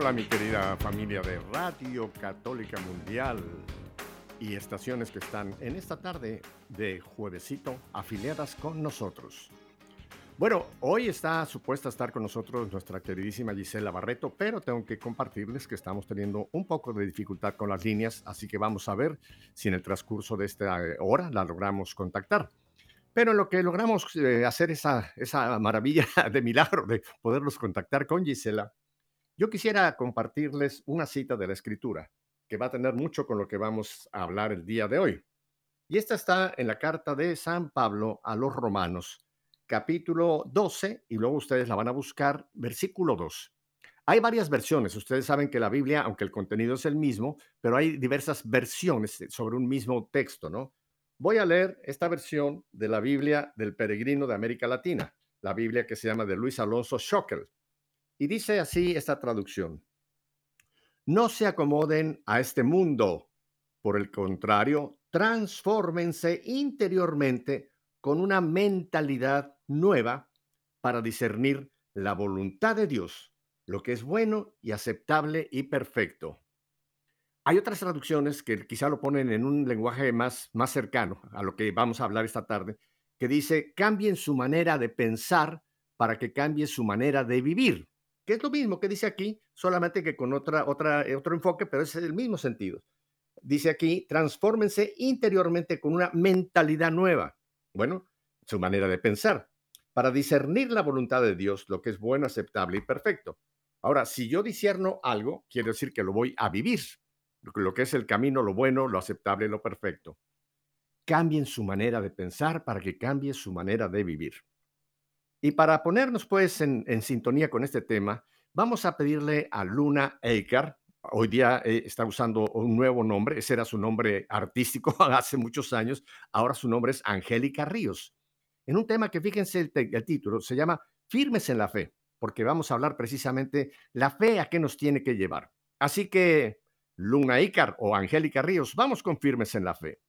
Hola mi querida familia de Radio Católica Mundial y estaciones que están en esta tarde de juevesito afiliadas con nosotros. Bueno, hoy está supuesta estar con nosotros nuestra queridísima Gisela Barreto, pero tengo que compartirles que estamos teniendo un poco de dificultad con las líneas, así que vamos a ver si en el transcurso de esta eh, hora la logramos contactar. Pero lo que logramos eh, hacer esa, esa maravilla de milagro de poderlos contactar con Gisela, yo quisiera compartirles una cita de la escritura que va a tener mucho con lo que vamos a hablar el día de hoy. Y esta está en la carta de San Pablo a los romanos, capítulo 12, y luego ustedes la van a buscar, versículo 2. Hay varias versiones. Ustedes saben que la Biblia, aunque el contenido es el mismo, pero hay diversas versiones sobre un mismo texto, ¿no? Voy a leer esta versión de la Biblia del peregrino de América Latina, la Biblia que se llama de Luis Alonso Schockel. Y dice así esta traducción. No se acomoden a este mundo. Por el contrario, transfórmense interiormente con una mentalidad nueva para discernir la voluntad de Dios, lo que es bueno y aceptable y perfecto. Hay otras traducciones que quizá lo ponen en un lenguaje más, más cercano a lo que vamos a hablar esta tarde, que dice, cambien su manera de pensar para que cambie su manera de vivir, que es lo mismo que dice aquí, solamente que con otra, otra, otro enfoque, pero es el mismo sentido. Dice aquí, transfórmense interiormente con una mentalidad nueva. Bueno, su manera de pensar, para discernir la voluntad de Dios, lo que es bueno, aceptable y perfecto. Ahora, si yo disierno algo, quiere decir que lo voy a vivir, lo que es el camino, lo bueno, lo aceptable lo perfecto. Cambien su manera de pensar para que cambie su manera de vivir. Y para ponernos pues en, sintonía con este tema, vamos a pedirle a Luna Eikar, hoy día eh, está usando un nuevo nombre, ese era su nombre artístico hace muchos años, ahora su nombre es Angélica Ríos, en un tema que fíjense el, el, título, se llama Firmes en la fe, porque vamos a hablar precisamente la fe a qué nos tiene que llevar. Así que, Luna Icar o Angélica Ríos, vamos con Firmes en la fe.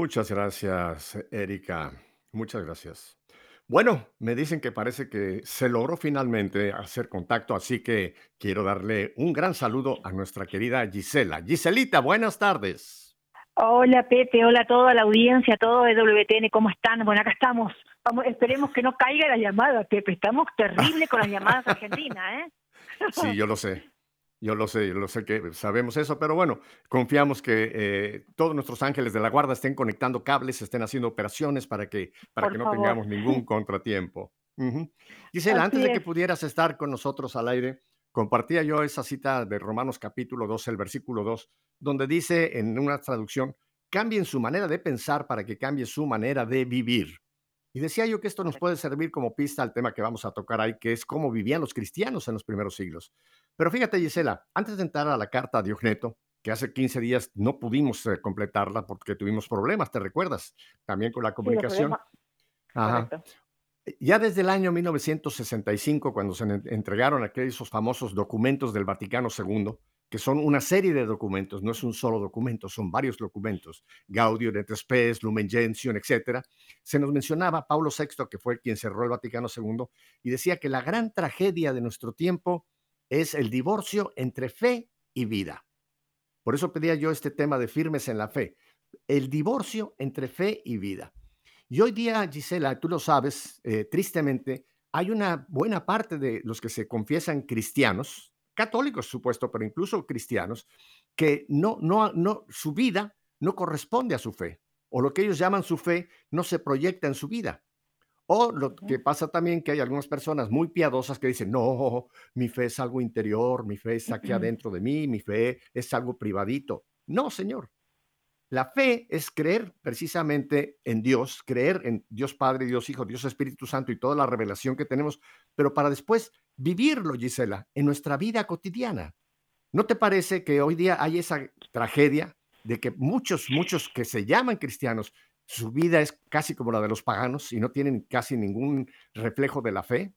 Muchas gracias, Erika. Muchas gracias. Bueno, me dicen que parece que se logró finalmente hacer contacto, así que quiero darle un gran saludo a nuestra querida Gisela. Giselita, buenas tardes. Hola Pepe, hola a toda la audiencia, todo de WTN, ¿cómo están? Bueno, acá estamos. Vamos, esperemos que no caiga la llamada, Pepe. Estamos terribles con las llamadas argentinas, ¿eh? Sí, yo lo sé. Yo lo sé, yo lo sé que sabemos eso, pero bueno, confiamos que eh, todos nuestros ángeles de la guarda estén conectando cables, estén haciendo operaciones para que, para Por que no favor. tengamos ningún contratiempo. Ujú. Gisela, antes de que pudieras estar con nosotros al aire, compartía yo esa cita de Romanos capítulo 12, el versículo 2, donde dice en una traducción, cambien su manera de pensar para que cambie su manera de vivir. Y decía yo que esto nos puede servir como pista al tema que vamos a tocar ahí, que es cómo vivían los cristianos en los primeros siglos. Pero fíjate, Gisela, antes de entrar a la carta a Diogneto, que hace 15 días no pudimos eh, completarla porque tuvimos problemas, ¿te recuerdas? También con la Sí, comunicación. podemos- Ajá. correcto. Ya desde el año 1965, cuando se en- entregaron aquellos famosos documentos del Vaticano II, que son una serie de documentos, no es un solo documento, son varios documentos, Gaudium et Spes, Lumen Gentium, etcétera, se nos mencionaba Pablo VI, que fue quien cerró el Vaticano II, y decía que la gran tragedia de nuestro tiempo es el divorcio entre fe y vida. Por eso pedía yo este tema de firmes en la fe, el divorcio entre fe y vida. Y hoy día, Gisela, tú lo sabes, eh, tristemente, hay una buena parte de los que se confiesan cristianos, católicos supuesto, pero incluso cristianos, que no, no, no, su vida no corresponde a su fe, o lo que ellos llaman su fe no se proyecta en su vida. O lo que pasa también que hay algunas personas muy piadosas que dicen, no, mi fe es algo interior, mi fe está aquí adentro de mí, mi fe es algo privadito. No, señor. La fe es creer precisamente en Dios, creer en Dios Padre, Dios Hijo, Dios Espíritu Santo y toda la revelación que tenemos, pero para después vivirlo, Gisela, en nuestra vida cotidiana. ¿No te parece que hoy día hay esa tragedia de que muchos, muchos que se llaman cristianos, su vida es casi como la de los paganos y no tienen casi ningún reflejo de la fe?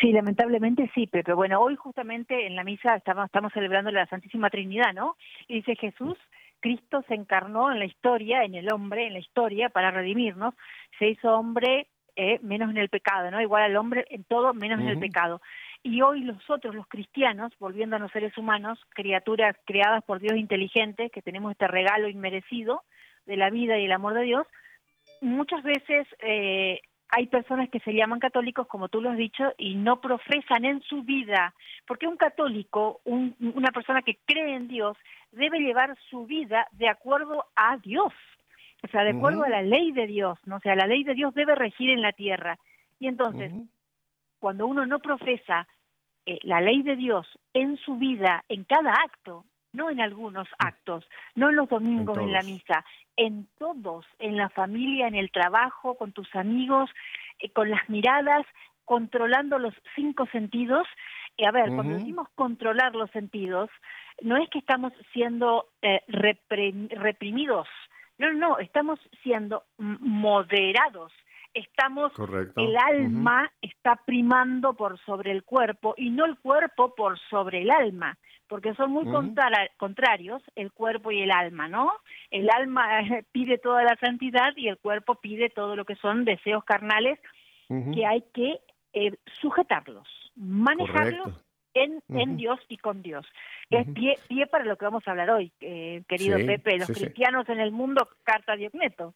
Sí, lamentablemente sí, Pepe. Bueno, hoy justamente en la misa estamos, estamos celebrando la Santísima Trinidad, ¿no? Y dice Jesús, Cristo se encarnó en la historia, en el hombre, en la historia, para redimirnos. Se hizo hombre eh, menos en el pecado, ¿no? Igual al hombre en todo, menos en el pecado. Y hoy nosotros, los cristianos, volviendo a los seres humanos, criaturas creadas por Dios inteligentes, que tenemos este regalo inmerecido de la vida y el amor de Dios, muchas veces eh, hay personas que se llaman católicos, como tú lo has dicho, y no profesan en su vida, porque un católico, un- una persona que cree en Dios, debe llevar su vida de acuerdo a Dios, o sea, de acuerdo a la ley de Dios, ¿no? O sea, la ley de Dios debe regir en la tierra. Y entonces, cuando uno no profesa eh, la ley de Dios en su vida, en cada acto, no en algunos actos, no en los domingos en, la misa, en todos, en la familia, en el trabajo, con tus amigos, eh, con las miradas, controlando los cinco sentidos. Y a ver, cuando decimos controlar los sentidos, no es que estamos siendo eh, reprimidos, no, no, estamos siendo mm, moderados, estamos Correcto. el alma está primando por sobre el cuerpo y no el cuerpo por sobre el alma, porque son muy contra- contrarios el cuerpo y el alma, ¿no? El alma pide toda la santidad y el cuerpo pide todo lo que son deseos carnales que hay que eh, sujetarlos, manejarlos Correcto. en, en. Dios y con Dios. Es pie, pie para lo que vamos a hablar hoy, eh, querido Sí, Pepe, los sí, sí. cristianos en el mundo, carta a Diogneto.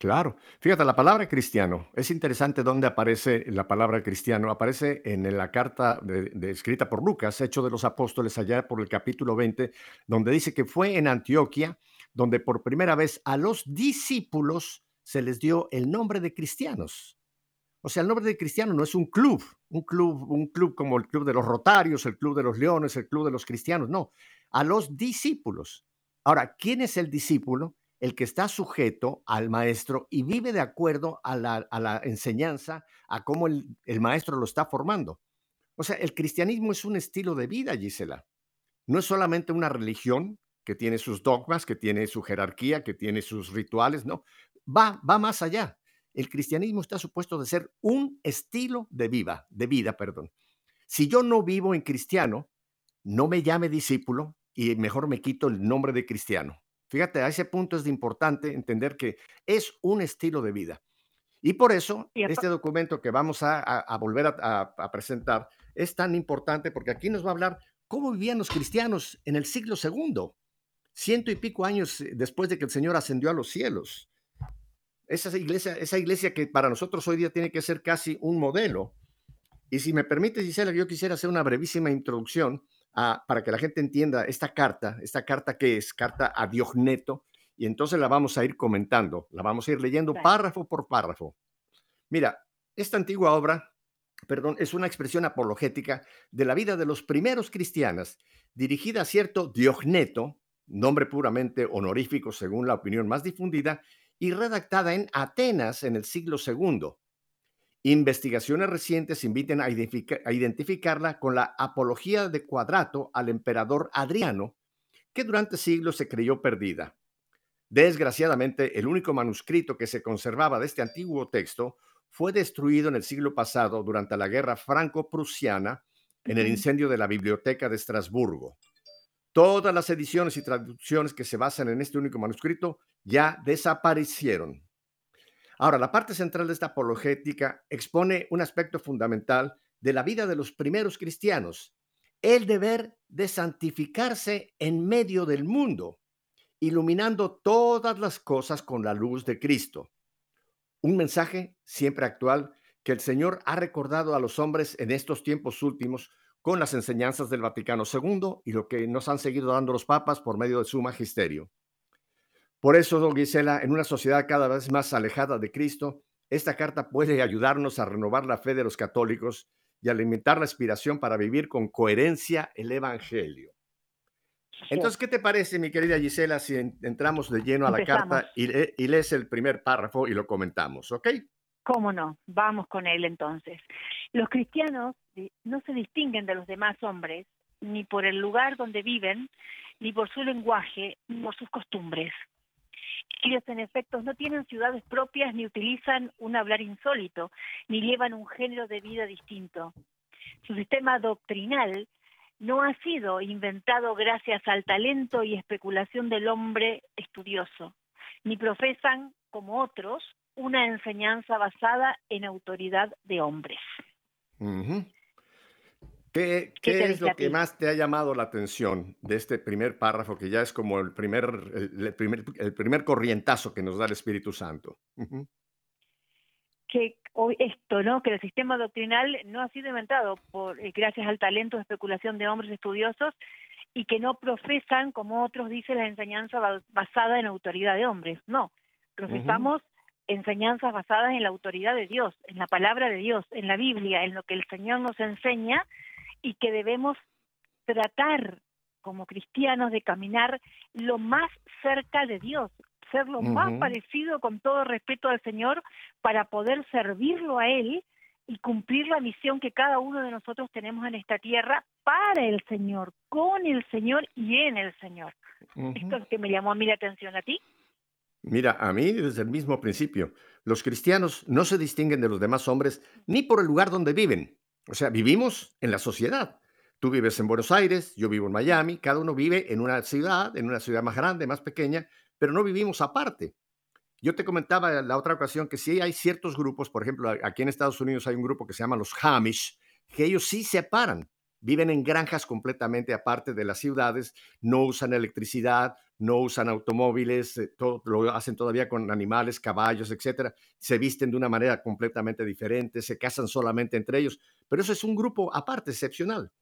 Claro. Fíjate, la palabra cristiano, es interesante dónde aparece la palabra cristiano. Aparece en la carta de- escrita por Lucas, Hecho de los Apóstoles, allá por el capítulo 20, donde dice que fue en Antioquia donde por primera vez a los discípulos se les dio el nombre de cristianos. O sea, el nombre de cristiano no es un club, un club, un club como el club de los Rotarios, el club de los Leones, el club de los cristianos, no, a los discípulos. Ahora, ¿quién es el discípulo? El que está sujeto al maestro y vive de acuerdo a la, enseñanza, a cómo el, el maestro lo está formando. O sea, el cristianismo es un estilo de vida, Gisela. No es solamente una religión que tiene sus dogmas, que tiene su jerarquía, que tiene sus rituales, no. Va, va más allá. El cristianismo está supuesto de ser un estilo de vida, de vida, perdón. Si yo no vivo en cristiano, no me llame discípulo y mejor me quito el nombre de cristiano. Fíjate, a ese punto es importante entender que es un estilo de vida. Y por eso este documento que vamos a, a- a volver a, a- presentar es tan importante porque aquí nos va a hablar cómo vivían los cristianos en el siglo segundo, ciento y pico años eh, después de que el Señor ascendió a los cielos. Esa iglesia, esa iglesia que para nosotros hoy día tiene que ser casi un modelo. Y si me permite, Gisela, yo quisiera hacer una brevísima introducción a- para que la gente entienda esta carta, esta carta que es carta a Diogneto, y entonces la vamos a ir comentando, la vamos a ir leyendo párrafo por párrafo. Mira, esta antigua obra, perdón, es una expresión apologética de la vida de los primeros cristianos, dirigida a cierto Diogneto, nombre puramente honorífico según la opinión más difundida, y redactada en Atenas en el siglo II. Investigaciones recientes invitan a, a identificarla con la apología de Cuadrato al emperador Adriano, que durante siglos se creyó perdida. Desgraciadamente, el único manuscrito que se conservaba de este antiguo texto fue destruido en el siglo pasado durante la guerra franco-prusiana en el incendio de la biblioteca de Estrasburgo. Todas las ediciones y traducciones que se basan en este único manuscrito ya desaparecieron. Ahora, la parte central de esta apologética expone un aspecto fundamental de la vida de los primeros cristianos, el deber de santificarse en medio del mundo, iluminando todas las cosas con la luz de Cristo. Un mensaje siempre actual que el Señor ha recordado a los hombres en estos tiempos últimos con las enseñanzas del Vaticano II y lo que nos han seguido dando los papas por medio de su magisterio. Por eso, don Gisela, en una sociedad cada vez más alejada de Cristo, esta carta puede ayudarnos a renovar la fe de los católicos y alimentar la aspiración para vivir con coherencia el Evangelio. Entonces, ¿qué te parece, mi querida Gisela, si en- entramos de lleno a la Empezamos. carta y, le- y lees el primer párrafo y lo comentamos, ¿ok? ¿Cómo no? Vamos con él entonces. Los cristianos no se distinguen de los demás hombres ni por el lugar donde viven, ni por su lenguaje, ni por sus costumbres. Ellos, en efecto, no tienen ciudades propias, ni utilizan un hablar insólito, ni llevan un género de vida distinto. Su sistema doctrinal no ha sido inventado gracias al talento y especulación del hombre estudioso, ni profesan, como otros, una enseñanza basada en autoridad de hombres. Ujú. ¿Qué, ¿Qué qué es lo que más te ha llamado la atención de este primer párrafo, que ya es como el primer, el, el primer, el primer corrientazo que nos da el Espíritu Santo? Que esto, ¿no? Que el sistema doctrinal no ha sido inventado por eh, gracias al talento de especulación de hombres estudiosos y que no profesan, como otros dicen, la enseñanza ba- basada en autoridad de hombres. No, profesamos enseñanzas basadas en la autoridad de Dios, en la palabra de Dios, en la Biblia, en lo que el Señor nos enseña y que debemos tratar como cristianos de caminar lo más cerca de Dios, ser lo más parecido con todo respeto al Señor para poder servirlo a Él y cumplir la misión que cada uno de nosotros tenemos en esta tierra para el Señor, con el Señor y en el Señor. Esto es lo que me llamó a mí la atención a ti. Mira, a mí desde el mismo principio, los cristianos no se distinguen de los demás hombres ni por el lugar donde viven. O sea, vivimos en la sociedad. Tú vives en Buenos Aires, yo vivo en Miami, cada uno vive en una ciudad, en una ciudad más grande, más pequeña, pero no vivimos aparte. Yo te comentaba en la otra ocasión que sí hay ciertos grupos, por ejemplo, aquí en Estados Unidos hay un grupo que se llama los Hamish, que ellos sí se separan, viven en granjas completamente aparte de las ciudades, no usan electricidad, no usan automóviles, eh, lo hacen todavía con animales, caballos, etcétera, se visten de una manera completamente diferente, se casan solamente entre ellos, pero eso es un grupo aparte, excepcional.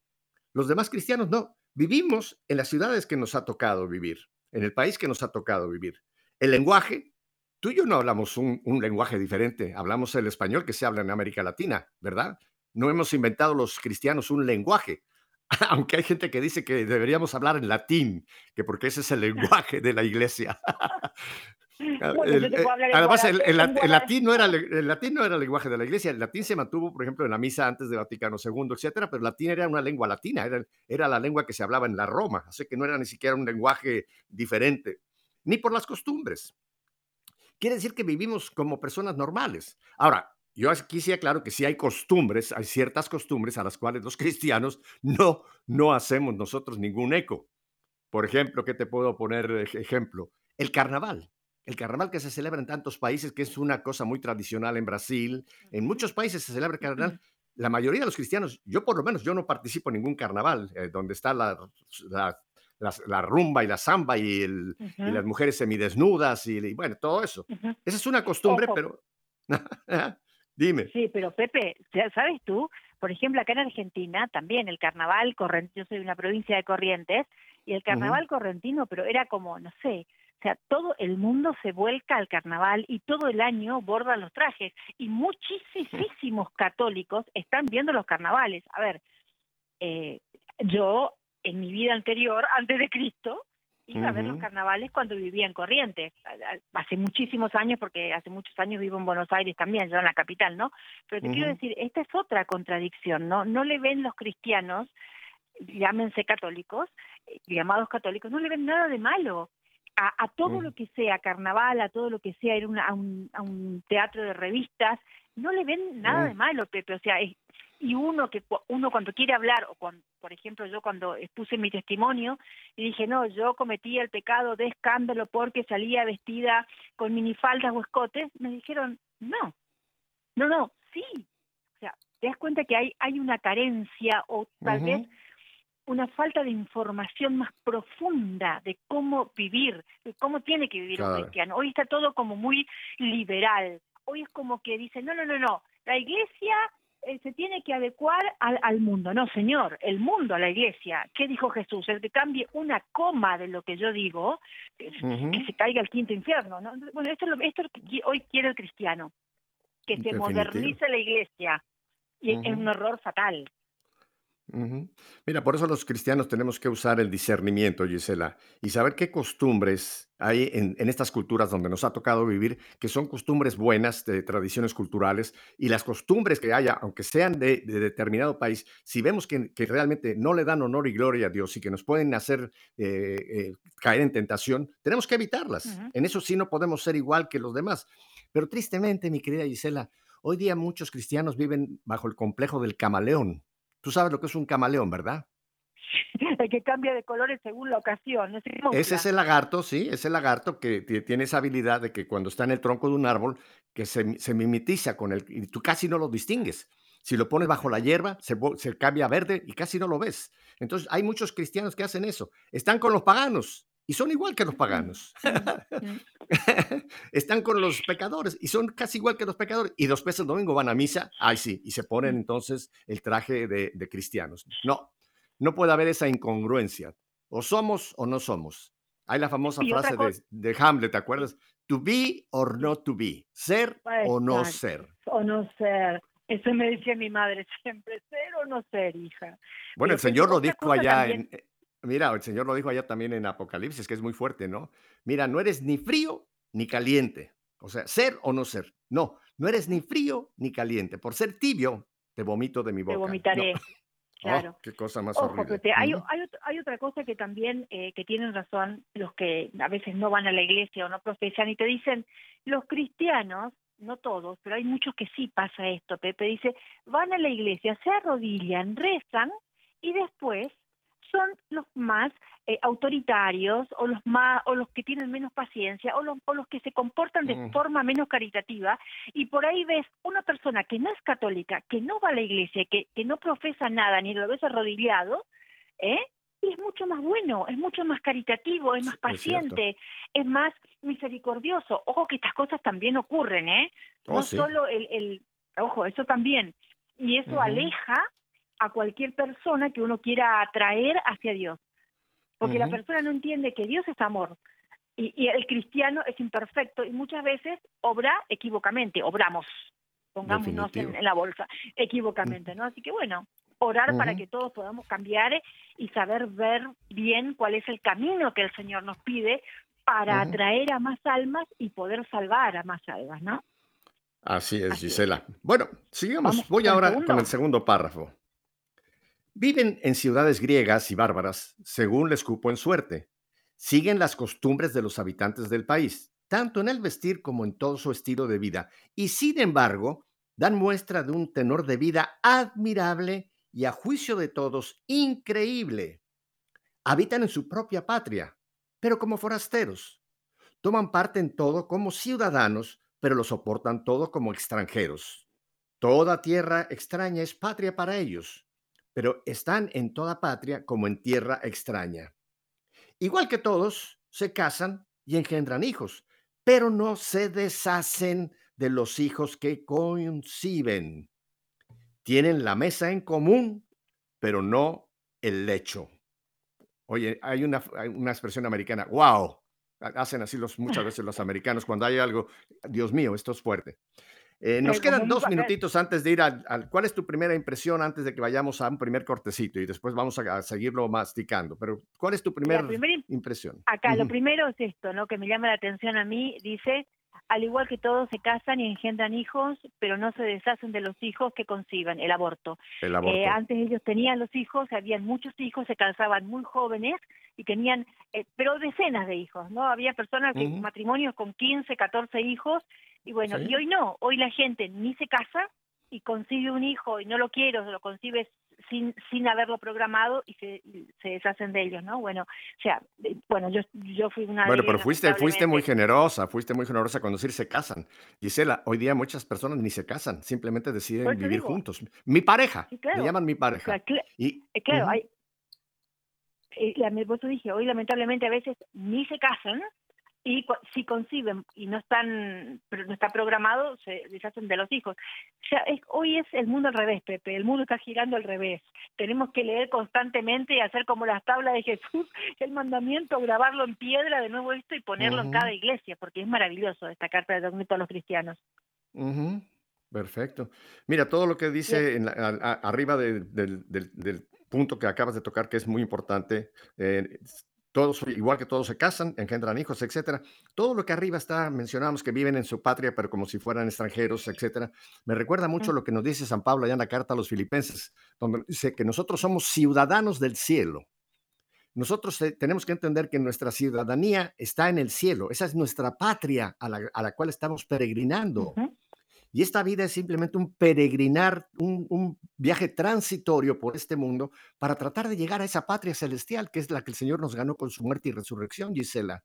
Los demás cristianos no, vivimos en las ciudades que nos ha tocado vivir, en el país que nos ha tocado vivir. El lenguaje, tú y yo no hablamos un lenguaje diferente, hablamos el español que se habla en América Latina, ¿verdad? No hemos inventado los cristianos un lenguaje, aunque hay gente que dice que deberíamos hablar en latín, que porque ese es el lenguaje de la iglesia. Bueno, El- yo te eh, además, el, latín no era, el latín no era el lenguaje de la iglesia, el latín se mantuvo, por ejemplo, en la misa antes de Vaticano II, etcétera, pero el latín era una lengua latina, era, era la lengua que se hablaba en la Roma, así que no era ni siquiera un lenguaje diferente, ni por las costumbres. Quiere decir que vivimos como personas normales. Ahora, yo aquí sí aclaro que sí hay costumbres, hay ciertas costumbres a las cuales los cristianos no, no hacemos nosotros ningún eco. Por ejemplo, ¿qué te puedo poner ejemplo? El carnaval. El carnaval que se celebra en tantos países, que es una cosa muy tradicional en Brasil. En muchos países se celebra el carnaval. La mayoría de los cristianos, yo por lo menos, yo no participo en ningún carnaval, eh, donde está la, la, las- la rumba y la samba y, el- y Ujú, las mujeres semidesnudas y, y bueno, todo eso. ujú. Esa es una costumbre, Ojo. pero... Dime. Sí, pero Pepe, ¿sabes tú? Por ejemplo, acá en Argentina también el carnaval correntino, yo soy de una provincia de Corrientes, y el carnaval correntino, pero era como, no sé, o sea, todo el mundo se vuelca al carnaval y todo el año bordan los trajes. Y muchísimos católicos están viendo los carnavales. A ver, eh, yo en mi vida anterior, antes de Cristo, iba a ver los carnavales cuando vivía en Corrientes. Hace muchísimos años, porque hace muchos años vivo en Buenos Aires también, yo en la capital, ¿no? Pero te quiero decir, esta es otra contradicción, ¿no? No le ven los cristianos, llámense católicos, eh, llamados católicos, no le ven nada de malo. A, a todo lo que sea carnaval, a todo lo que sea ir una- a, un, a un teatro de revistas, no le ven nada de malo, Pepe. O sea, es- y uno que uno cuando quiere hablar, o cuando, por ejemplo, yo cuando expuse mi testimonio y dije, no, yo cometí el pecado de escándalo porque salía vestida con minifaldas o escotes, me dijeron, no, no, no, sí. O sea, te das cuenta que hay, hay una carencia o tal vez una falta de información más profunda de cómo vivir, de cómo tiene que vivir un Claro. cristiano. Hoy está todo como muy liberal. Hoy es como que dicen, no, no, no, no, la iglesia eh, se tiene que adecuar al, al mundo. No, señor, el mundo a la iglesia. ¿Qué dijo Jesús? El que cambie una coma de lo que yo digo, que, se caiga al quinto infierno. ¿no? Bueno, esto es lo, esto es lo que hoy quiere el cristiano, que se Definitivo. modernice la iglesia. Y es- un error fatal. Ujú. Mira, por eso los cristianos tenemos que usar el discernimiento, Gisela, y saber qué costumbres hay en, en estas culturas donde nos ha tocado vivir, que son costumbres buenas, de tradiciones culturales, y las costumbres que haya, aunque sean de, de determinado país, si vemos que, que realmente no le dan honor y gloria a Dios y que nos pueden hacer eh, eh, caer en tentación, tenemos que evitarlas. Ujú. En eso sí no podemos ser igual que los demás. Pero tristemente, mi querida Gisela, hoy día muchos cristianos viven bajo el complejo del camaleón. Tú sabes lo que es un camaleón, ¿verdad? el que cambia de colores según la ocasión. Se Ese es el lagarto, sí, es el lagarto que ti- tiene esa habilidad de que cuando está en el tronco de un árbol, que se, se mimetiza con él y tú casi no lo distingues. Si lo pones bajo la hierba, se, se cambia a verde y casi no lo ves. Entonces, hay muchos cristianos que hacen eso. Están con los paganos y son igual que los paganos. Están con los pecadores y son casi igual que los pecadores. Y después el domingo van a misa, ay sí, y se ponen entonces el traje de, de cristianos. No, no puede haber esa incongruencia. O somos o no somos. Hay la famosa frase de, de Hamlet, ¿te acuerdas? To be or not to be. Ser o no Exacto. ser. O no ser. Eso me decía mi madre siempre, ser o no ser, hija. Bueno, el Pero, Señor lo dijo allá también- en... Mira, el Señor lo dijo allá también en Apocalipsis, que es muy fuerte, ¿no? Mira, no eres ni frío ni caliente. O sea, ser o no ser. No, no eres ni frío ni caliente. Por ser tibio, te vomito de mi boca. Te No. vomitaré. Oh, Claro. qué cosa más Ojo, horrible. Pepe, hay, hay, hay otra cosa que también, eh, que tienen razón los que a veces no van a la iglesia o no profesan y te dicen, los cristianos, no todos, pero hay muchos que sí pasa esto, Pepe, dice, van a la iglesia, se arrodillan, rezan y después son los más eh, autoritarios o los más o los que tienen menos paciencia o los, o los que se comportan de Mm. forma menos caritativa y por ahí ves una persona que no es católica, que no va a la iglesia, que, que no profesa nada ni lo ves arrodillado, ¿eh? Y es mucho más bueno, es mucho más caritativo, es más paciente, es más misericordioso. Ojo que estas cosas también ocurren, ¿eh? Oh, no sí. solo el, el, ojo, eso también. Y eso aleja a cualquier persona que uno quiera atraer hacia Dios. Porque la Ujú. persona no entiende que Dios es amor. Y, y el cristiano es imperfecto y muchas veces obra equivocamente, obramos, pongámonos en, en la bolsa, equivocamente, ¿no? Así que bueno, orar para Ujú. que todos podamos cambiar y saber ver bien cuál es el camino que el Señor nos pide para atraer a más almas y poder salvar a más almas, ¿no? Así es, Así es. Gisela. Bueno, sigamos. Vamos Voy ahora segundo. con el segundo párrafo. Viven en ciudades griegas y bárbaras, según les cupo en suerte. Siguen las costumbres de los habitantes del país, tanto en el vestir como en todo su estilo de vida, y sin embargo, dan muestra de un tenor de vida admirable y a juicio de todos increíble. habitan en su propia patria, pero como forasteros. Toman parte en todo como ciudadanos, pero lo soportan todo como extranjeros. Toda tierra extraña es patria para ellos, pero están en toda patria como en tierra extraña. Igual que todos, se casan y engendran hijos, pero no se deshacen de los hijos que conciben. Tienen la mesa en común, pero no el lecho. Oye, hay una, hay una expresión americana, wow, hacen así los, muchas veces los americanos cuando hay algo, Dios mío, esto es fuerte. Eh, nos Eh, quedan dos papel. minutitos antes de ir al, al- ¿Cuál es tu primera impresión antes de que vayamos a un primer cortecito y después vamos a, a seguirlo masticando? Pero, ¿cuál es tu primera primera im- impresión? Acá lo primero es esto, ¿no? Que me llama la atención a mí, dice, al igual que todos se casan y engendran hijos, pero no se deshacen de los hijos que conciban, el aborto. El aborto. Eh, antes ellos tenían los hijos, habían muchos hijos, se casaban muy jóvenes y tenían, eh, pero decenas de hijos, ¿no? Había personas, que, matrimonios con 15, 14 hijos, y bueno, Sí. y hoy no, hoy la gente ni se casa y concibe un hijo y no lo quiere, o lo concibe sin, sin haberlo programado y se, se deshacen de ellos, ¿no? Bueno, o sea, eh, bueno, yo, yo fui una Bueno, pero fuiste, fuiste muy generosa, fuiste muy generosa cuando decir se casan. Gisela, hoy día muchas personas ni se casan, simplemente deciden vivir digo. juntos. Mi pareja, Sí, claro. me llaman mi O pareja. sea, cl- Y, eh, claro, Ujú. hay, eh, la- por eso dije, hoy lamentablemente a veces ni se casan y si conciben y no están, no está programado, se deshacen de los hijos. Es, hoy es el mundo al revés, Pepe, el mundo está girando al revés. Tenemos que leer constantemente y hacer como las tablas de Jesús, el mandamiento, grabarlo en piedra, de nuevo esto y ponerlo en cada iglesia, porque es maravilloso esta carta de documento a los cristianos. Perfecto. Mira, todo lo que dice en la- a- a- arriba de- del, del- del punto que acabas de tocar, que es muy importante, eh, todos, igual que todos se casan, engendran hijos, etcétera. Todo lo que arriba está, mencionamos que viven en su patria, pero como si fueran extranjeros, etcétera. Me recuerda mucho lo que nos dice San Pablo allá en la carta a los filipenses, donde dice que nosotros somos ciudadanos del cielo. Nosotros eh, tenemos que entender que nuestra ciudadanía está en el cielo. Esa es nuestra patria a la, a la cual estamos peregrinando. Y esta vida es simplemente un peregrinar, un, viaje transitorio por este mundo para tratar de llegar a esa patria celestial que es la que el Señor nos ganó con su muerte y resurrección, Gisela.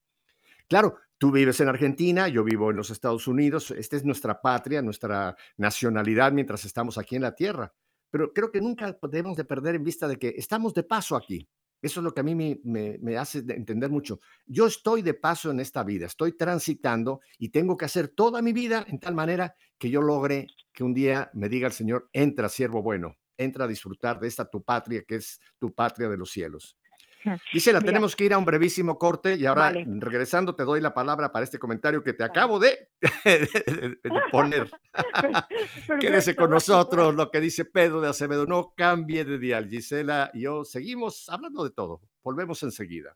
Claro, tú vives en Argentina, yo vivo en los Estados Unidos, esta es nuestra patria, nuestra nacionalidad mientras estamos aquí en la tierra. Pero creo que nunca debemos de perder en vista de que estamos de paso aquí. Eso es lo que a mí me, me- hace de- entender mucho. Yo estoy de paso en esta vida, estoy transitando y tengo que hacer toda mi vida en tal manera que yo logre que un día me diga el Señor, entra, siervo bueno, entra a disfrutar de esta tu patria que es tu patria de los cielos. Gisela, Mira. tenemos que ir a un brevísimo corte y ahora Vale. regresando te doy la palabra para este comentario que te acabo de, de poner. Quédese con nosotros lo que dice Pedro de Acevedo. No cambie de dial. Gisela y yo seguimos hablando de todo. Volvemos enseguida.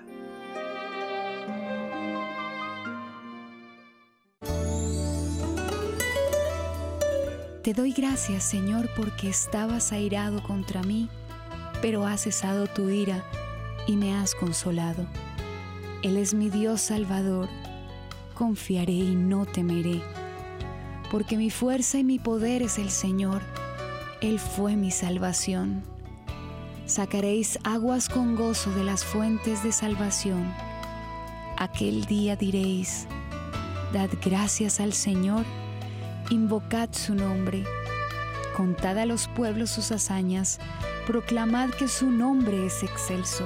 Te doy gracias, Señor, porque estabas airado contra mí, pero has cesado tu ira y me has consolado. Él es mi Dios Salvador, confiaré y no temeré, porque mi fuerza y mi poder es el Señor, Él fue mi salvación. Sacaréis aguas con gozo de las fuentes de salvación, Aquel día diréis, Dad gracias al Señor, invocad su nombre, contad a los pueblos sus hazañas, proclamad que su nombre es excelso.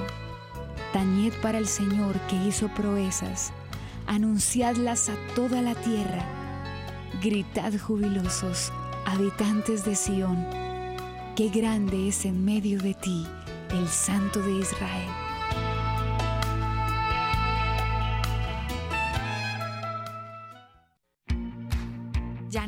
Tañed para el Señor que hizo proezas, anunciadlas a toda la tierra. Gritad jubilosos, habitantes de Sión, qué grande es en medio de ti el Santo de Israel.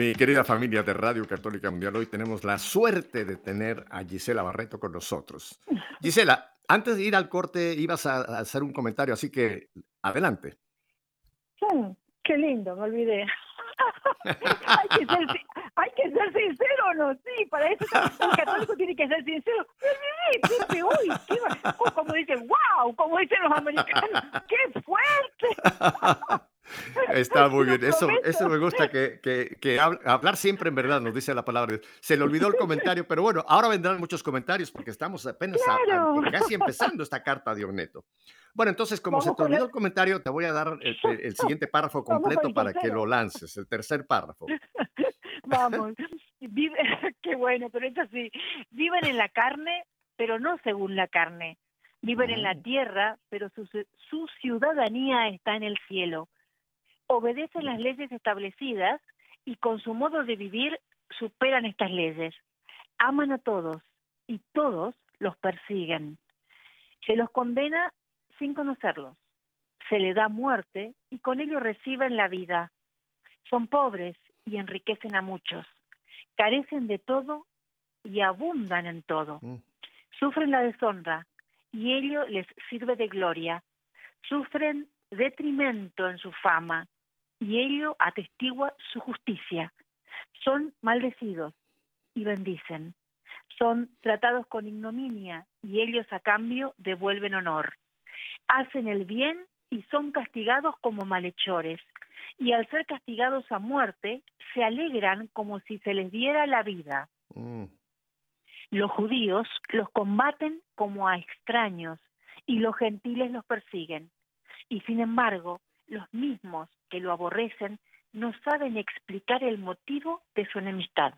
Mi querida familia de Radio Católica Mundial, hoy tenemos la suerte de tener a Gisela Barreto con nosotros. Gisela, antes de ir al corte ibas a hacer un comentario, así que adelante. Mm, qué lindo, me olvidé. hay, que ser, hay que ser sincero, ¿no? Sí, para eso el católico tiene que ser sincero. Me olvidé, Pepe, uy, qué oh, como dicen, wow, como dicen los americanos, qué fuerte. Está muy bien, eso, eso me gusta, que, que- que hab- hablar siempre en verdad, nos dice la palabra. Se le olvidó el comentario, pero bueno, ahora vendrán muchos comentarios porque estamos apenas a- a- Claro. casi empezando esta carta de Ogneto. Bueno, entonces, como se te olvidó el- el comentario, te voy a dar el, el- siguiente párrafo completo para que lo lances, el tercer párrafo. Vamos, vive, qué bueno, pero es así. Viven en la carne, pero no según la carne. Viven en la Mm. tierra, pero su, su ciudadanía está en el cielo. Obedecen las leyes establecidas y con su modo de vivir superan estas leyes. Aman a todos y todos los persiguen. Se los condena sin conocerlos. Se le da muerte y con ello reciben la vida. Son pobres y enriquecen a muchos. Carecen de todo y abundan en todo. Mm. Sufren la deshonra y ello les sirve de gloria. Sufren detrimento en su fama y ello atestigua su justicia. Son maldecidos y bendicen. Son tratados con ignominia y ellos a cambio devuelven honor. Hacen el bien y son castigados como malhechores y al ser castigados a muerte, se alegran como si se les diera la vida. Mm. Los judíos los combaten como a extraños y los gentiles los persiguen. Y sin embargo, los mismos que lo aborrecen no saben explicar el motivo de su enemistad.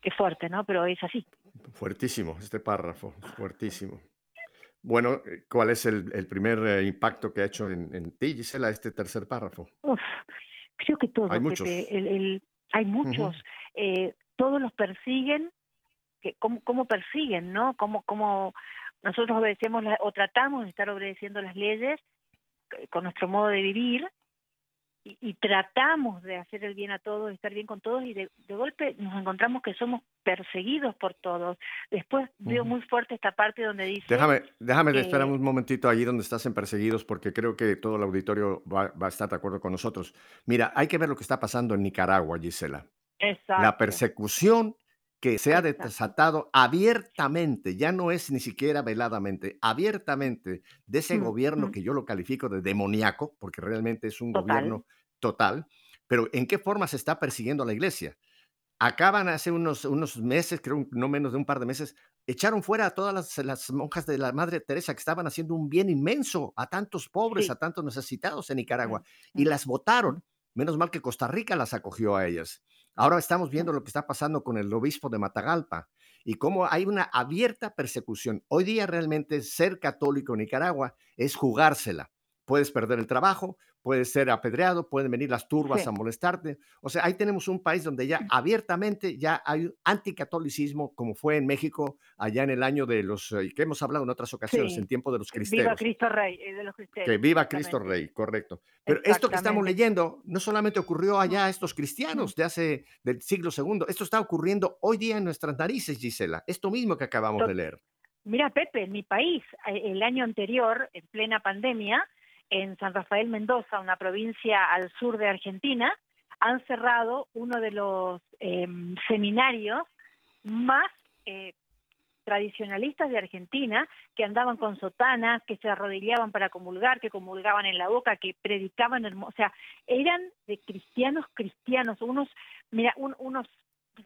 Qué fuerte, ¿no? Pero es así. Fuertísimo, este párrafo, fuertísimo. Bueno, ¿cuál es el, el primer eh, impacto que ha hecho en, en ti, Gisela, este tercer párrafo? Uf, creo que todo, Hay Pepe, muchos. el- el- hay muchos. Eh, todos los persiguen. Que, ¿cómo, ¿Cómo persiguen, no? ¿Cómo, cómo nosotros obedecemos la- o tratamos de estar obedeciendo las leyes eh, con nuestro modo de vivir y, y tratamos de hacer el bien a todos, estar bien con todos y de, de golpe nos encontramos que somos perseguidos por todos. Después veo Ujú. muy fuerte esta parte donde dice... Déjame, déjame eh, esperar un momentito allí donde estás en Perseguidos, porque creo que todo el auditorio va, va a estar de acuerdo con nosotros. Mira, hay que ver lo que está pasando en Nicaragua, Gisela. La Exacto. persecución que se ha desatado abiertamente, ya no es ni siquiera veladamente, abiertamente de ese Mm, gobierno mm. que yo lo califico de demoníaco, porque realmente es un Total. gobierno total, pero ¿en qué forma se está persiguiendo a la iglesia? Acaban hace unos, unos meses, creo no menos de un par de meses, echaron fuera a todas las, las monjas de la Madre Teresa que estaban haciendo un bien inmenso a tantos pobres, Sí. a tantos necesitados en Nicaragua, Mm, y las votaron. Menos mal que Costa Rica las acogió a ellas. Ahora estamos viendo lo que está pasando con el obispo de Matagalpa y cómo hay una abierta persecución. Hoy día realmente ser católico en Nicaragua es jugársela. Puedes perder el trabajo, puedes ser apedreado, pueden venir las turbas Sí. a molestarte. O sea, ahí tenemos un país donde ya abiertamente ya hay un anticatolicismo, como fue en México allá en el año de los, eh, que hemos hablado en otras ocasiones, Sí. en tiempo de los Viva cristeros. Cristo Rey, eh, de los cristeros. Que viva Cristo. Rey, correcto. Pero esto que estamos leyendo no solamente ocurrió allá a estos cristianos de hace del siglo segundo, esto está ocurriendo hoy día en nuestras narices, Gisela. Esto mismo que acabamos Tot- de leer. Mira, Pepe, en mi país, eh, el año anterior, en plena pandemia, en San Rafael Mendoza, una provincia al sur de Argentina, han cerrado uno de los eh, seminarios más eh, tradicionalistas de Argentina, que andaban con sotanas, que se arrodillaban para comulgar, que comulgaban en la boca, que predicaban, o sea, eran de cristianos cristianos, unos, mira, unos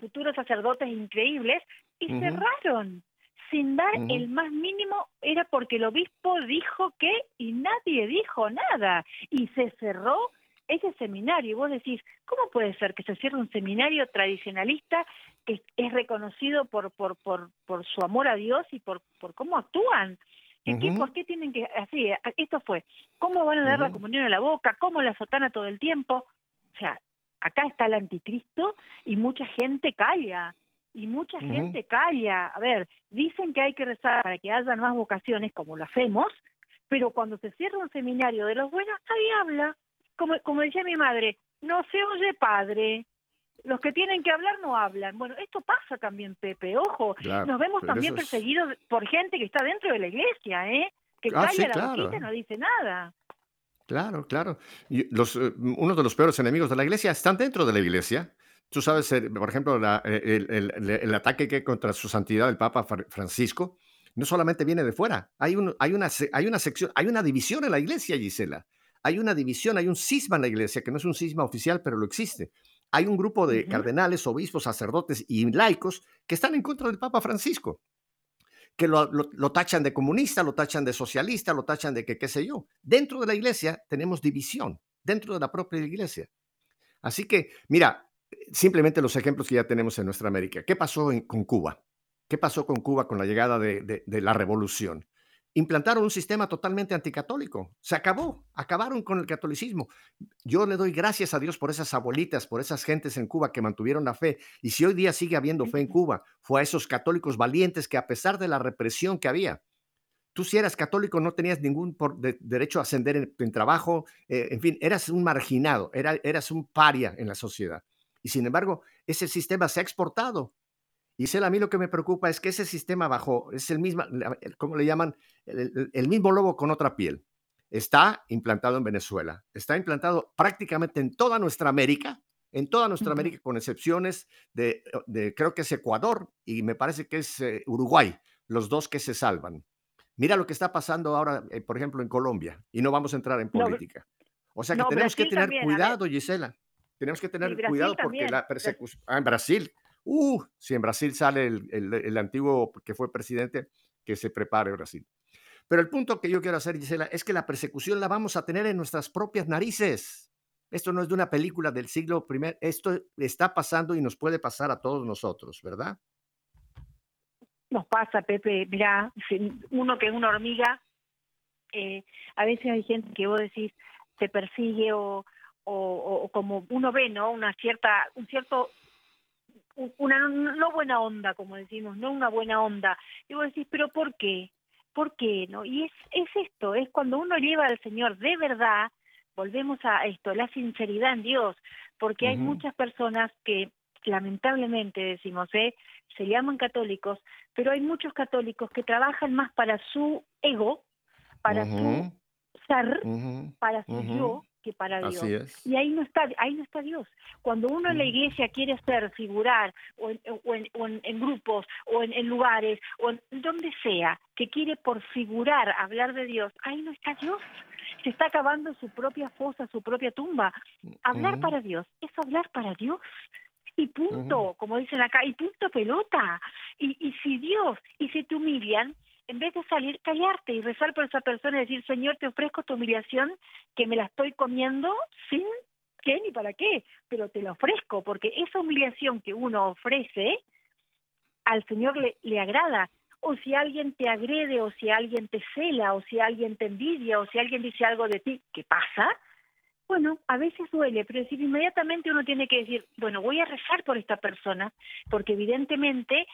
futuros sacerdotes increíbles, y cerraron sin dar el más mínimo, era porque el obispo dijo que y nadie dijo nada, y se cerró ese seminario. Y vos decís, ¿cómo puede ser que se cierre un seminario tradicionalista que es reconocido por, por, por, por su amor a Dios y por, por cómo actúan? ¿Por qué tienen que, así, esto fue, ¿cómo van a dar la comunión a la boca? ¿Cómo la sotana todo el tiempo? O sea, acá está el anticristo y mucha gente calla y mucha gente calla. A ver, dicen que hay que rezar para que haya más vocaciones, como lo hacemos, pero cuando se cierra un seminario de los buenos, ahí habla. Como, como decía mi madre, no se oye padre. Los que tienen que hablar no hablan. Bueno, esto pasa también, Pepe. Ojo, nos vemos también perseguidos por gente que está dentro de la iglesia, ¿eh? Que ah, calla la boquita y no dice nada. Claro, claro. Y los, eh, uno de los peores enemigos de la iglesia están dentro de la iglesia. Tú sabes, por ejemplo, eh, el, ataque que contra su santidad el Papa Francisco no solamente viene de fuera, hay, un, hay, una, hay una sección, hay una división en la iglesia, Gisela. Hay una división, hay un cisma en la iglesia, que no es un cisma oficial, pero lo existe. Hay un grupo de cardenales, obispos, sacerdotes y laicos que están en contra del Papa Francisco, que lo, lo, tachan de comunista, lo tachan de socialista, lo tachan de que qué sé yo. Dentro de la iglesia tenemos división, dentro de la propia iglesia. Así que, mira, simplemente los ejemplos que ya tenemos en nuestra América. ¿Qué pasó con Cuba? ¿Qué pasó con Cuba con la llegada de, la revolución? Implantaron un sistema totalmente anticatólico. Se acabó, acabaron con el catolicismo. Yo le doy gracias a Dios por esas abuelitas, por esas gentes en Cuba que mantuvieron la fe. Y si hoy día sigue habiendo fe en Cuba, fue a esos católicos valientes que a pesar de la represión que había, tú si eras católico no tenías ningún derecho a ascender en, trabajo, eh, en fin, eras un marginado, eras un paria en la sociedad. Y sin embargo, ese sistema se ha exportado. Y a mí lo que me preocupa es que ese sistema bajo, es el mismo, ¿cómo le llaman? El, mismo lobo con otra piel. Está implantado en Venezuela, está implantado prácticamente en toda nuestra América, en toda nuestra América, con excepciones de, creo que es Ecuador y me parece que es eh, Uruguay, los dos que se salvan. Mira lo que está pasando ahora, eh, por ejemplo, en Colombia, y no vamos a entrar en política. O sea que tenemos que tener cuidado, Gisela. Tenemos que tener cuidado porque la persecución. Ah, en Brasil. Uh, si en Brasil sale el, antiguo que fue presidente, que se prepare Brasil. Pero el punto que yo quiero hacer, Gisela, es que la persecución la vamos a tener en nuestras propias narices. Esto no es de una película del siglo I, esto está pasando y nos puede pasar a todos nosotros, ¿verdad? Nos pasa, Pepe, mira, uno que es una hormiga, eh, a veces hay gente que vos decís, te persigue o, o, como uno ve, ¿no? Una cierta, un cierto, una no buena onda, como decimos, no una buena onda. Y vos decís, pero ¿por qué? ¿Por qué? ¿No? Y es, es esto, es cuando uno lleva al Señor de verdad, volvemos a esto, la sinceridad en Dios, porque hay muchas personas que lamentablemente decimos, ¿eh? se llaman católicos, pero hay muchos católicos que trabajan más para su ego, para su ser, para su yo, para Dios. Y ahí no está, ahí no está Dios. Cuando uno en la iglesia quiere ser, figurar, o en, grupos, o en, lugares, o en donde sea, que quiere por figurar, hablar de Dios, ahí no está Dios. Se está acabando su propia fosa, su propia tumba. Hablar para Dios es hablar para Dios y punto, como dicen acá, y punto pelota. Y, y si Dios, y si te humillan, en vez de salir, callarte y rezar por esa persona y decir, Señor, te ofrezco tu humillación, que me la estoy comiendo sin qué ni para qué, pero te la ofrezco, porque esa humillación que uno ofrece al Señor le, agrada. O si alguien te agrede, o si alguien te cela, o si alguien te envidia, o si alguien dice algo de ti, ¿qué pasa? Bueno, a veces duele, pero inmediatamente uno tiene que decir, bueno, voy a rezar por esta persona, porque evidentemente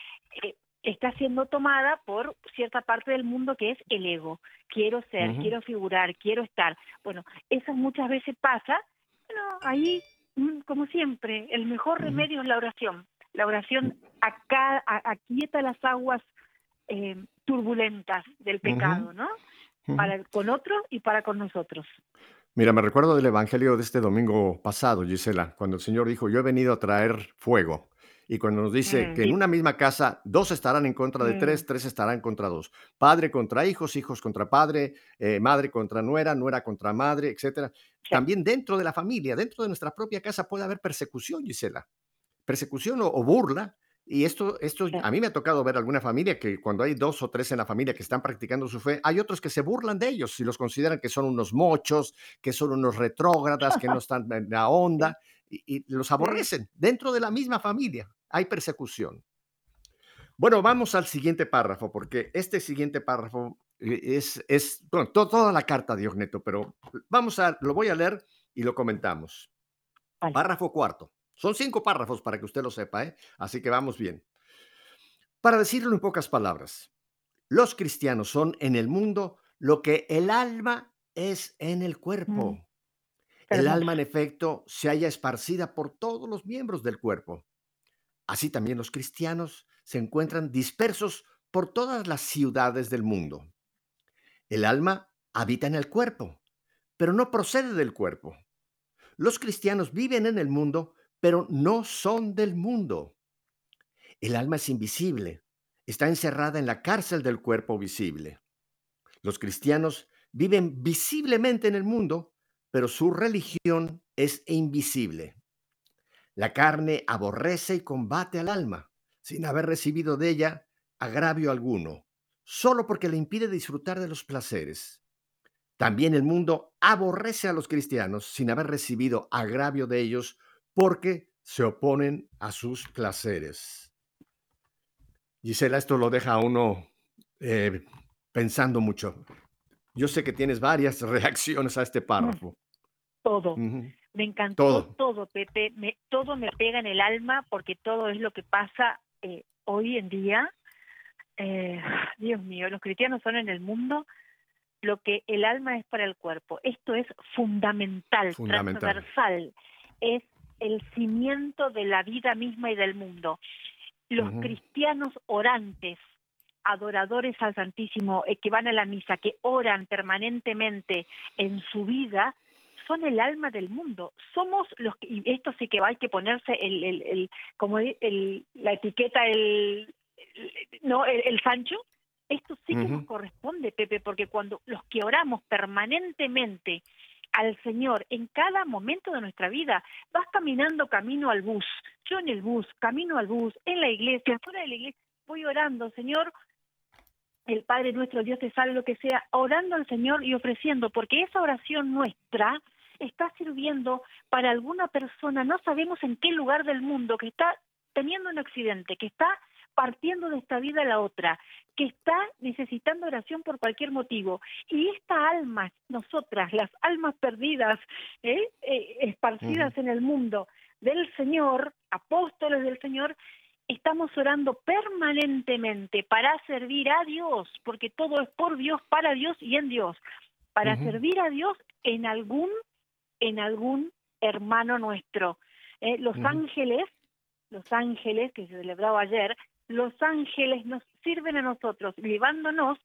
eh, está siendo tomada por cierta parte del mundo que es el ego. Quiero ser, quiero figurar, quiero estar. Bueno, eso muchas veces pasa. Bueno, ahí, mm, como siempre, el mejor remedio es la oración. La oración acá, aquieta las aguas eh, turbulentas del pecado, ¿no? para con otro y para con nosotros. Mira, me recuerdo del Evangelio de este domingo pasado, Gisela, cuando el Señor dijo, yo he venido a traer fuego. Y cuando nos dice Mm, que en una misma casa dos estarán en contra de Mm. tres, tres estarán contra dos. Padre contra hijos, hijos contra padre, eh, madre contra nuera, nuera contra madre, etcétera. Sí. También dentro de la familia, dentro de nuestra propia casa puede haber persecución, Gisela. Persecución o, o burla. Y esto, esto, a mí me ha tocado ver alguna familia que cuando hay dos o tres en la familia que están practicando su fe, hay otros que se burlan de ellos y los consideran que son unos mochos, que son unos retrógradas, que no están en la onda y, y los aborrecen. Dentro de la misma familia hay persecución. Bueno, vamos al siguiente párrafo, porque este siguiente párrafo eh, es, es bueno, to- toda la carta de Diogneto, pero vamos a, lo voy a leer y lo comentamos. Vale. Párrafo cuarto. Son cinco párrafos para que usted lo sepa, ¿eh? Así que vamos bien. Para decirlo en pocas palabras, los cristianos son en el mundo lo que el alma es en el cuerpo. Mm, El alma, en efecto, se halla esparcida por todos los miembros del cuerpo. Así también los cristianos se encuentran dispersos por todas las ciudades del mundo. El alma habita en el cuerpo, pero no procede del cuerpo. Los cristianos viven en el mundo, pero no son del mundo. El alma es invisible, está encerrada en la cárcel del cuerpo visible. Los cristianos viven visiblemente en el mundo, pero su religión es invisible. La carne aborrece y combate al alma, sin haber recibido de ella agravio alguno, solo porque le impide disfrutar de los placeres. También el mundo aborrece a los cristianos sin haber recibido agravio de ellos, porque se oponen a sus placeres. Gisela, esto lo deja a uno eh, pensando mucho. Yo sé que tienes varias reacciones a este párrafo. Todo. Me encantó Todo. todo, Pepe. Me, todo me pega en el alma porque todo es lo que pasa eh, hoy en día. Eh, Dios mío, los cristianos son en el mundo lo que el alma es para el cuerpo. Esto es fundamental, Fundamental. transversal. Es el cimiento de la vida misma y del mundo. Los cristianos orantes, adoradores al Santísimo, eh, que van a la misa, que oran permanentemente en su vida, son el alma del mundo. Somos los que, y esto sí que hay que ponerse el, el, el como el, la etiqueta, el, no, el, el Sancho. Esto sí que nos corresponde, Pepe, porque cuando los que oramos permanentemente al Señor en cada momento de nuestra vida, vas caminando camino al bus, yo en el bus, camino al bus, en la iglesia, fuera de la iglesia, voy orando, Señor, el Padre nuestro, Dios te salve, lo que sea, orando al Señor y ofreciendo, porque esa oración nuestra está sirviendo para alguna persona, no sabemos en qué lugar del mundo, que está teniendo un accidente, que está partiendo de esta vida a la otra, que está necesitando oración por cualquier motivo. Y esta alma, nosotras, las almas perdidas, ¿eh? Eh, esparcidas en el mundo del Señor, apóstoles del Señor, estamos orando permanentemente para servir a Dios, porque todo es por Dios, para Dios y en Dios, para servir a Dios en algún, en algún hermano nuestro. Eh, los ángeles, los ángeles que se celebraba ayer, los ángeles nos sirven a nosotros, llevándonos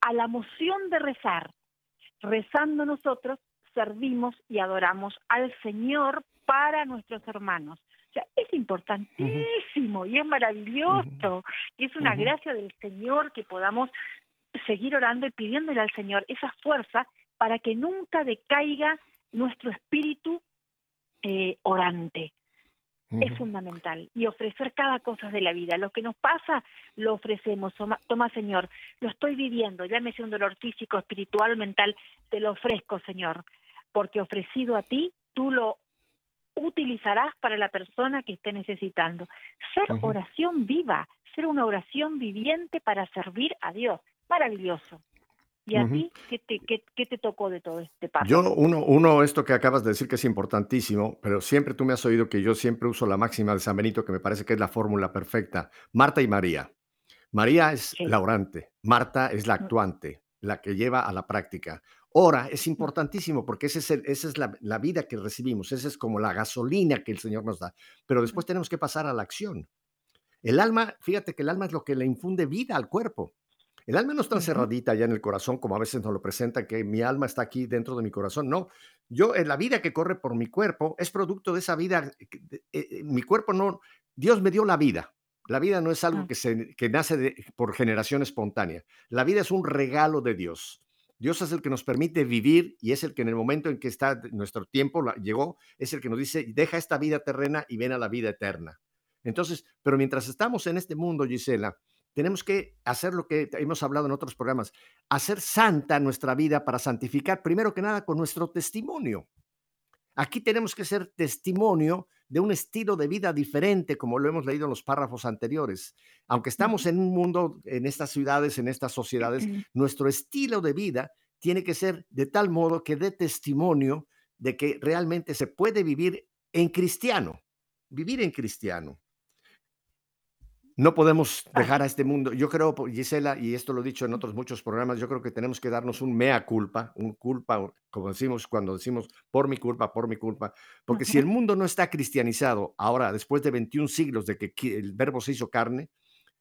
a la moción de rezar. Rezando nosotros, servimos y adoramos al Señor para nuestros hermanos. O sea, es importantísimo y es maravilloso. Y es una gracia del Señor que podamos seguir orando y pidiéndole al Señor esa fuerza para que nunca decaiga nuestro espíritu eh, orante. Es fundamental. Y ofrecer cada cosa de la vida. Lo que nos pasa, lo ofrecemos. Toma, toma, Señor, lo estoy viviendo. Llámese un dolor físico, espiritual, mental. Te lo ofrezco, Señor. Porque ofrecido a ti, tú lo utilizarás para la persona que esté necesitando. Ser oración viva, ser una oración viviente para servir a Dios. Maravilloso. ¿Y a ti qué te, qué, qué te tocó de todo este paso? Yo, uno, uno, esto que acabas de decir que es importantísimo, pero siempre tú me has oído que yo siempre uso la máxima de San Benito, que me parece que es la fórmula perfecta. Marta y María. María es Sí. la orante, Marta es la Mm. actuante, la que lleva a la práctica. Ora es importantísimo porque ese es el- esa es la, la vida que recibimos, esa es como la gasolina que el Señor nos da, pero después tenemos que pasar a la acción. El alma, fíjate que el alma es lo que le infunde vida al cuerpo. El alma no está cerradita ya en el corazón como a veces nos lo presenta, que mi alma está aquí dentro de mi corazón. No, yo, en la vida que corre por mi cuerpo es producto de esa vida. Eh, eh, mi cuerpo no, Dios me dio la vida. La vida no es algo que, se, que nace por generación espontánea. La vida es un regalo de Dios. Dios es el que nos permite vivir y es el que en el momento en que está nuestro tiempo llegó, es el que nos dice, deja esta vida terrena y ven a la vida eterna. Entonces, pero mientras estamos en este mundo, Gisela, tenemos que hacer lo que hemos hablado en otros programas, hacer santa nuestra vida para santificar, primero que nada, con nuestro testimonio. Aquí tenemos que ser testimonio de un estilo de vida diferente, como lo hemos leído en los párrafos anteriores. Aunque estamos en un mundo, en estas ciudades, en estas sociedades, nuestro estilo de vida tiene que ser de tal modo que dé testimonio de que realmente se puede vivir en cristiano, vivir en cristiano. No podemos dejar a este mundo. Yo creo, Gisela, y esto lo he dicho en otros muchos programas, yo creo que tenemos que darnos un mea culpa, un culpa, como decimos cuando decimos por mi culpa, por mi culpa, porque si el mundo no está cristianizado ahora, después de 21 siglos de que el verbo se hizo carne,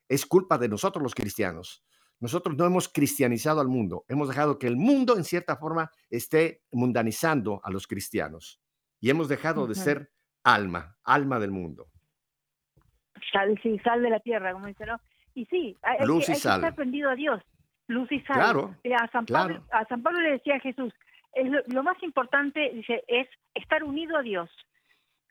es culpa de nosotros los cristianos. Nosotros no hemos cristianizado al mundo, hemos dejado que el mundo en cierta forma esté mundanizando a los cristianos y hemos dejado de ser alma, alma del mundo sal, sí, sal de la tierra, como dice, ¿no? Y sí, hay, Luz que, estar prendido a Dios, luz y sal. Claro, eh, a, San Pablo, a San Pablo le decía a Jesús, es lo, más importante, dice, es estar unido a Dios.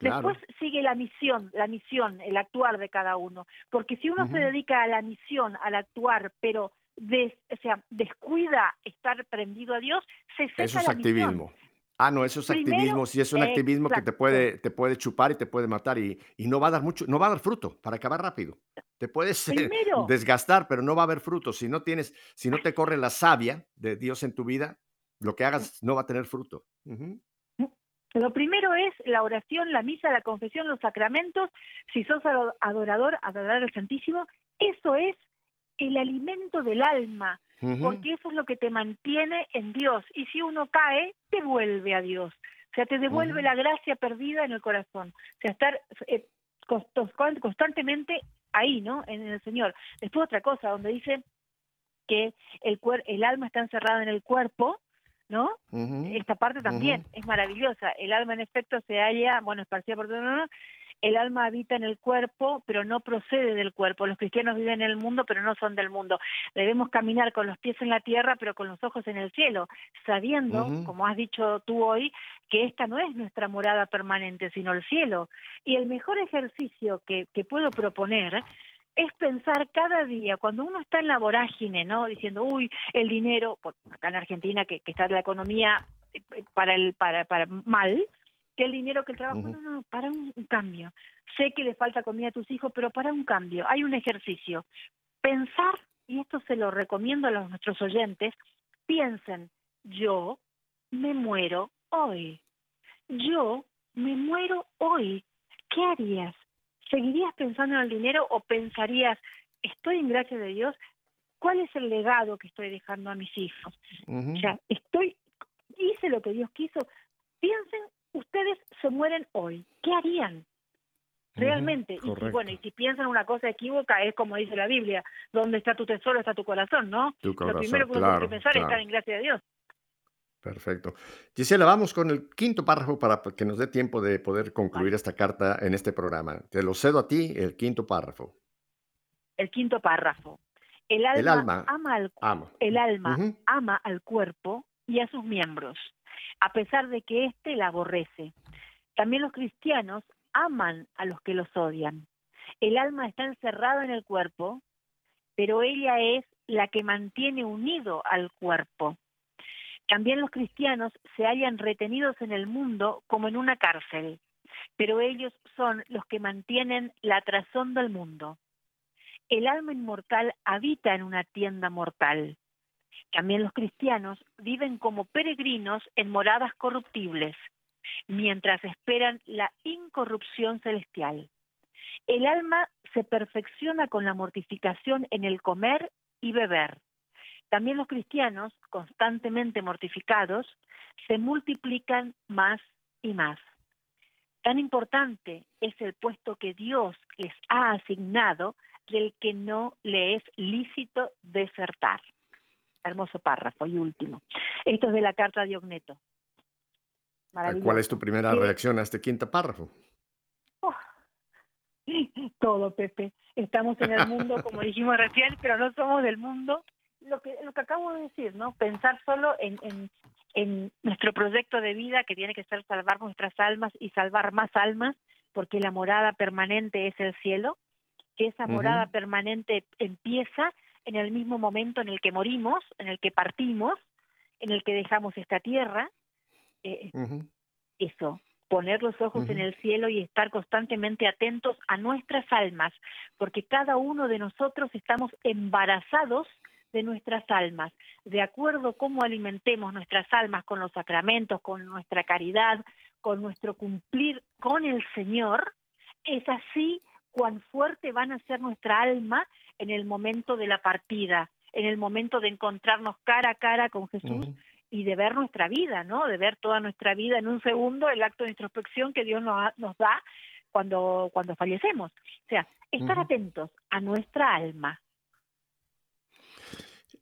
Después sigue la misión, la misión, el actuar de cada uno. Porque si uno se dedica a la misión, al actuar, pero o sea, descuida estar prendido a Dios, se seca Eso es activismo. Ah, no, eso es activismo, si es un activismo que te puede, te puede chupar y te puede matar y, y, no va a dar mucho, no va a dar fruto para acabar rápido. Te puedes eh, desgastar, pero no va a haber fruto. Si no tienes, si no te corre la savia de Dios en tu vida, lo que hagas no va a tener fruto. Lo primero es la oración, la misa, la confesión, los sacramentos. Si sos adorador, adorar al Santísimo, eso es el alimento del alma porque eso es lo que te mantiene en Dios. Y si uno cae, te vuelve a Dios. O sea, te devuelve la gracia perdida en el corazón. O sea, estar eh, constantemente ahí, ¿no? En el Señor. Después otra cosa, donde dice que el, el alma está encerrada en el cuerpo, ¿no? Esta parte también es maravillosa. El alma, en efecto, se halla, bueno, esparcida por todo, el alma habita en el cuerpo, pero no procede del cuerpo. Los cristianos viven en el mundo, pero no son del mundo. Debemos caminar con los pies en la tierra, pero con los ojos en el cielo, sabiendo, como has dicho tú hoy, que esta no es nuestra morada permanente, sino el cielo. Y el mejor ejercicio que, puedo proponer es pensar cada día, cuando uno está en la vorágine, ¿no? Diciendo, uy, el dinero, acá en Argentina que, que está la economía eh, para el para, para mal, que el dinero, que el trabajo, no, no, para un, cambio. Sé que le falta comida a tus hijos, pero para un cambio. Hay un ejercicio. Pensar, y esto se lo recomiendo a los, nuestros oyentes, piensen, yo me muero hoy. Yo me muero hoy. ¿Qué harías? ¿Seguirías pensando en el dinero o pensarías, estoy en gracia de Dios? ¿Cuál es el legado que estoy dejando a mis hijos? O sea, estoy, hice lo que Dios quiso. Piensen ustedes se mueren hoy, ¿qué harían? Realmente. y, bueno, y si piensan una cosa equívoca, es como dice la Biblia, donde está tu tesoro está tu corazón, ¿no? Tu corazón, Lo primero que uno que pensar es estar en gracia de Dios. Perfecto. Gisela, vamos con el quinto párrafo para que nos dé tiempo de poder concluir esta carta en este programa. Te lo cedo a ti, el quinto párrafo. El quinto párrafo. El alma, ama, al, El alma ama al cuerpo y a sus miembros a pesar de que éste la aborrece. También los cristianos aman a los que los odian. El alma está encerrada en el cuerpo, pero ella es la que mantiene unido al cuerpo. También los cristianos se hallan retenidos en el mundo como en una cárcel, pero ellos son los que mantienen la trazón del mundo. El alma inmortal habita en una tienda mortal. También los cristianos viven como peregrinos en moradas corruptibles, mientras esperan la incorrupción celestial. El alma se perfecciona con la mortificación en el comer y beber. También los cristianos, constantemente mortificados, se multiplican más y más. Tan importante es el puesto que Dios les ha asignado aquel que no le es lícito desertar. Hermoso párrafo y último. Esto es de la carta de Ogneto. ¿Cuál es tu primera reacción a este quinto párrafo? Oh, todo, Pepe. Estamos en el mundo, como dijimos recién, pero no somos del mundo. Lo que, lo que acabo de decir, ¿no? Pensar solo en, en, en nuestro proyecto de vida que tiene que ser salvar nuestras almas y salvar más almas, porque la morada permanente es el cielo, que esa morada permanente empieza en el mismo momento en el que morimos, en el que partimos, en el que dejamos esta tierra. Eh, eso, poner los ojos en el cielo y estar constantemente atentos a nuestras almas, porque cada uno de nosotros estamos embarazados de nuestras almas. De acuerdo a cómo alimentemos nuestras almas con los sacramentos, con nuestra caridad, con nuestro cumplir con el Señor, es así cuán fuerte van a ser nuestra alma en el momento de la partida, en el momento de encontrarnos cara a cara con Jesús y de ver nuestra vida, ¿no? De ver toda nuestra vida en un segundo, el acto de introspección que Dios nos, nos da cuando, cuando fallecemos. O sea, estar atentos a nuestra alma,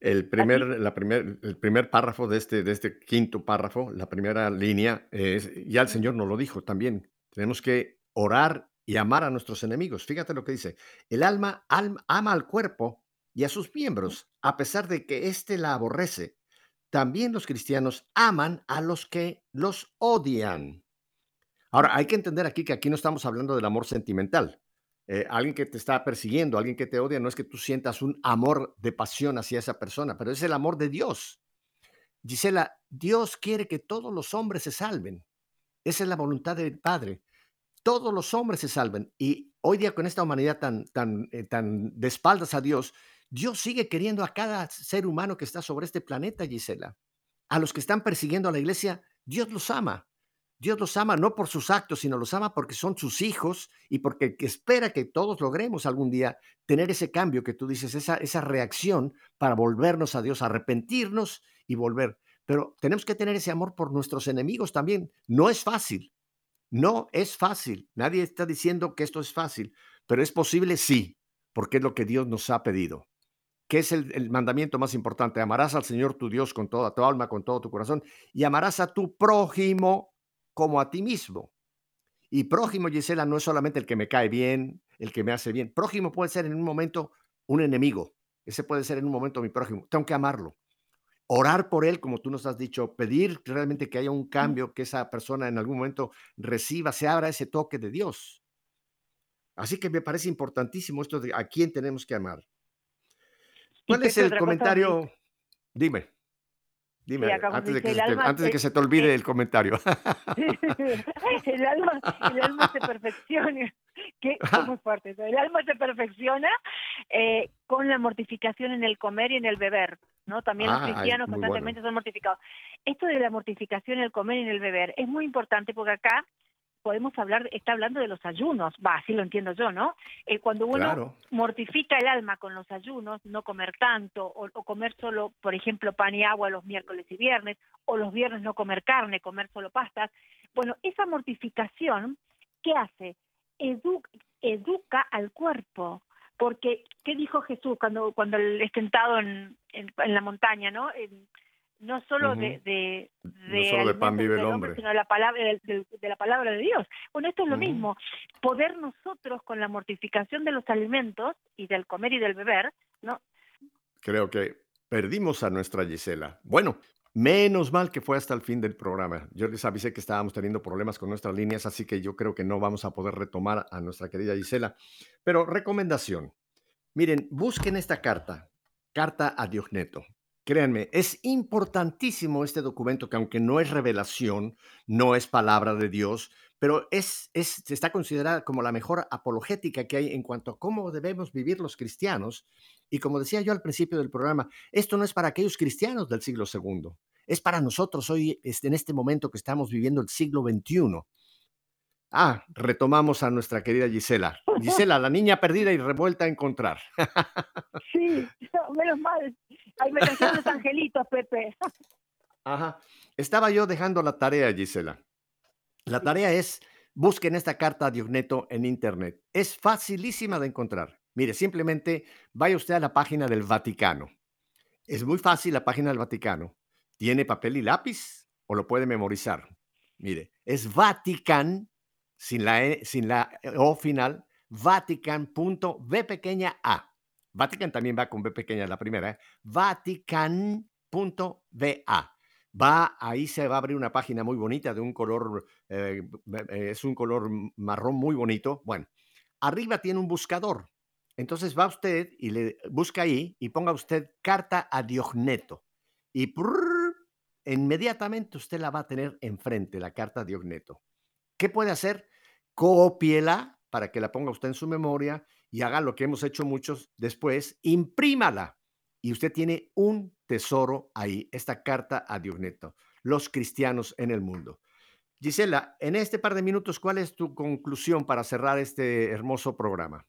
el primer, la primer, el primer párrafo de este, de este quinto párrafo, la primera línea, es, ya el Señor nos lo dijo también, tenemos que orar y amar a nuestros enemigos. Fíjate lo que dice, el alma, ama al cuerpo y a sus miembros, a pesar de que éste la aborrece. También los cristianos aman a los que los odian. Ahora, hay que entender aquí que aquí no estamos hablando del amor sentimental. Eh, alguien que te está persiguiendo, alguien que te odia, no es que tú sientas un amor de pasión hacia esa persona, pero es el amor de Dios. Gisela, Dios quiere que todos los hombres se salven. Esa es la voluntad del Padre. Todos los hombres se salven. Y hoy día con esta humanidad tan, tan, eh, tan de espaldas a Dios, Dios sigue queriendo a cada ser humano que está sobre este planeta, Gisela. A los que están persiguiendo a la iglesia, Dios los ama. Dios los ama no por sus actos, sino los ama porque son sus hijos y porque espera que todos logremos algún día tener ese cambio que tú dices, esa, esa reacción para volvernos a Dios, arrepentirnos y volver. Pero tenemos que tener ese amor por nuestros enemigos también. No es fácil, no es fácil. Nadie está diciendo que esto es fácil, pero es posible sí, porque es lo que Dios nos ha pedido. ¿Qué es el, el mandamiento más importante? Amarás al Señor tu Dios con toda tu alma, con todo tu corazón y amarás a tu prójimo como a ti mismo. Y prójimo, Gisela, no es solamente el que me cae bien, el que me hace bien. Prójimo puede ser en un momento un enemigo. Ese puede ser en un momento mi prójimo. Tengo que amarlo. Orar por él, como tú nos has dicho, pedir realmente que haya un cambio, que esa persona en algún momento reciba, se abra ese toque de Dios. Así que me parece importantísimo esto de a quién tenemos que amar. ¿Cuál es el comentario? Dime. Dime, antes, de que, se te, antes de que se te olvide el comentario. el, alma, el alma se perfecciona. ¿Qué? Muy fuerte. El alma se perfecciona eh, con la mortificación en el comer y en el beber. ¿no? También los ah, cristianos constantemente son mortificados. Esto de la mortificación en el comer y en el beber es muy importante porque acá podemos hablar, está hablando de los ayunos, va, así lo entiendo yo, ¿no? Eh, cuando uno mortifica el alma con los ayunos, no comer tanto, o, comer solo, por ejemplo, pan y agua los miércoles y viernes, o los viernes no comer carne, comer solo pastas, bueno, esa mortificación, ¿qué hace? educa al cuerpo, porque, ¿qué dijo Jesús cuando, cuando él es tentado en, en, la montaña, ¿no? No solo de, de, de, pan vive el hombre, sino de la palabra de, la palabra de Dios. Bueno, esto es lo mismo. Poder nosotros con la mortificación de los alimentos y del comer y del beber, ¿no? Creo que perdimos a nuestra Gisela. Bueno, menos mal que fue hasta el fin del programa. Yo les avisé que estábamos teniendo problemas con nuestras líneas, así que yo creo que no vamos a poder retomar a nuestra querida Gisela. Pero recomendación. Miren, busquen esta carta, carta a Diogneto. Créanme, es importantísimo este documento que aunque no es revelación, no es palabra de Dios, pero es, es, está considerada como la mejor apologética que hay en cuanto a cómo debemos vivir los cristianos. Y como decía yo al principio del programa, esto no es para aquellos cristianos del siglo II, es para nosotros hoy, este, en este momento que estamos viviendo el siglo XXI. Ah, retomamos a nuestra querida Gisela. Gisela, la niña perdida y revuelta a encontrar. Sí, menos mal. Ahí me los angelitos, Pepe. Ajá. Estaba yo dejando la tarea, Gisela. La tarea es, busquen esta carta a Diogneto en internet. Es facilísima de encontrar. Mire, simplemente vaya usted a la página del Vaticano. Es muy fácil la página del Vaticano. ¿Tiene papel y lápiz o lo puede memorizar? Mire, es Vatican, sin la, e, O final, vatican.v pequeña A. Vatican también va con B pequeña la primera, ¿eh? vatican.va. Va, ahí se va a abrir una página muy bonita de un color, eh, es un color marrón muy bonito. Bueno, arriba tiene un buscador. Entonces va usted y le busca ahí y ponga usted carta a Diogneto. Y inmediatamente usted la va a tener enfrente, la carta a Diogneto. ¿Qué puede hacer? Cópiela para que la ponga usted en su memoria y haga lo que hemos hecho muchos después, imprímala. Y usted tiene un tesoro ahí, esta carta a Diogneto, los cristianos en el mundo. Gisela, en este par de minutos, ¿cuál es tu conclusión para cerrar este hermoso programa?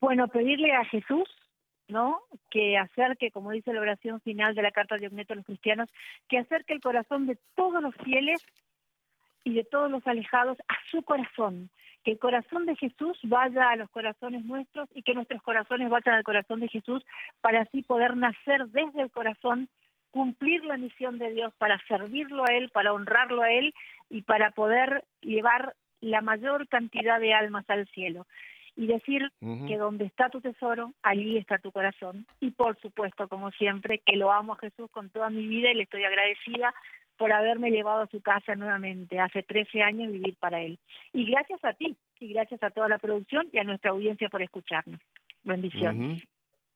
Bueno, pedirle a Jesús, ¿no? Que acerque, como dice la oración final de la carta de Diogneto a los cristianos, que acerque el corazón de todos los fieles y de todos los alejados a su corazón, que el corazón de Jesús vaya a los corazones nuestros y que nuestros corazones vayan al corazón de Jesús para así poder nacer desde el corazón, cumplir la misión de Dios, para servirlo a Él, para honrarlo a Él y para poder llevar la mayor cantidad de almas al cielo. Y decir que donde está tu tesoro, allí está tu corazón. Y por supuesto, como siempre, que lo amo a Jesús con toda mi vida y le estoy agradecida por haberme llevado a su casa nuevamente, hace 13 años vivir para él. Y gracias a ti, y gracias a toda la producción y a nuestra audiencia por escucharnos. Bendiciones.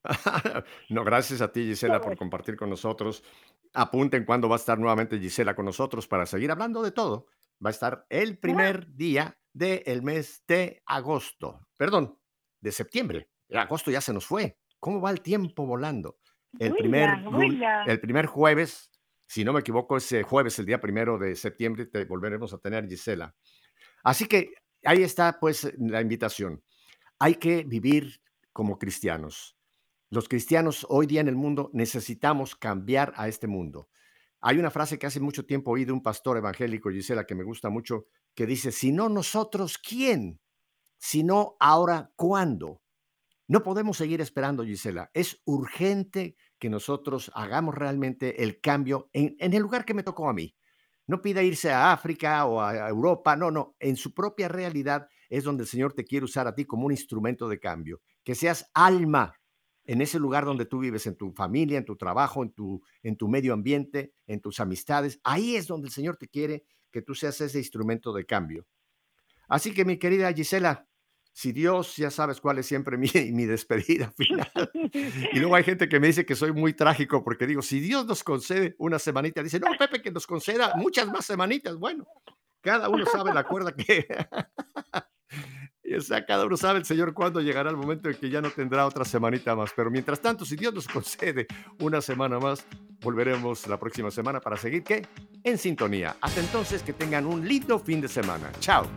no, gracias a ti, Gisela, por compartir con nosotros. Apunten cuándo va a estar nuevamente Gisela con nosotros para seguir hablando de todo. Va a estar el primer día del mes de agosto. Perdón, de septiembre. agosto ya se nos fue. ¿Cómo va el tiempo volando? El, primer, el primer jueves si no me equivoco, ese jueves, el día primero de septiembre, te volveremos a tener, Gisela. Así que ahí está, pues, la invitación. Hay que vivir como cristianos. Los cristianos hoy día en el mundo necesitamos cambiar a este mundo. Hay una frase que hace mucho tiempo oí de un pastor evangélico, Gisela, que me gusta mucho, que dice, si no nosotros, ¿quién? Si no ahora, ¿cuándo? No podemos seguir esperando, Gisela. Es urgente que nosotros hagamos realmente el cambio en, el lugar que me tocó a mí. No pida irse a África o a Europa, no, no, en su propia realidad es donde el Señor te quiere usar a ti como un instrumento de cambio. Que seas alma en ese lugar donde tú vives, en tu familia, en tu trabajo, en tu, en tu medio ambiente, en tus amistades. Ahí es donde el Señor te quiere que tú seas ese instrumento de cambio. Así que mi querida Gisela, si Dios, ya sabes cuál es siempre mi, mi despedida final. y luego hay gente que me dice que soy muy trágico porque digo, si Dios nos concede una semanita, dice, no, Pepe, que nos conceda muchas más semanitas. Bueno, cada uno sabe la cuerda que... o sea, cada uno sabe el Señor cuándo llegará el momento en que ya no tendrá otra semanita más. Pero mientras tanto, si Dios nos concede una semana más, volveremos la próxima semana para seguir, ¿qué? En sintonía. Hasta entonces, que tengan un lindo fin de semana. Chao.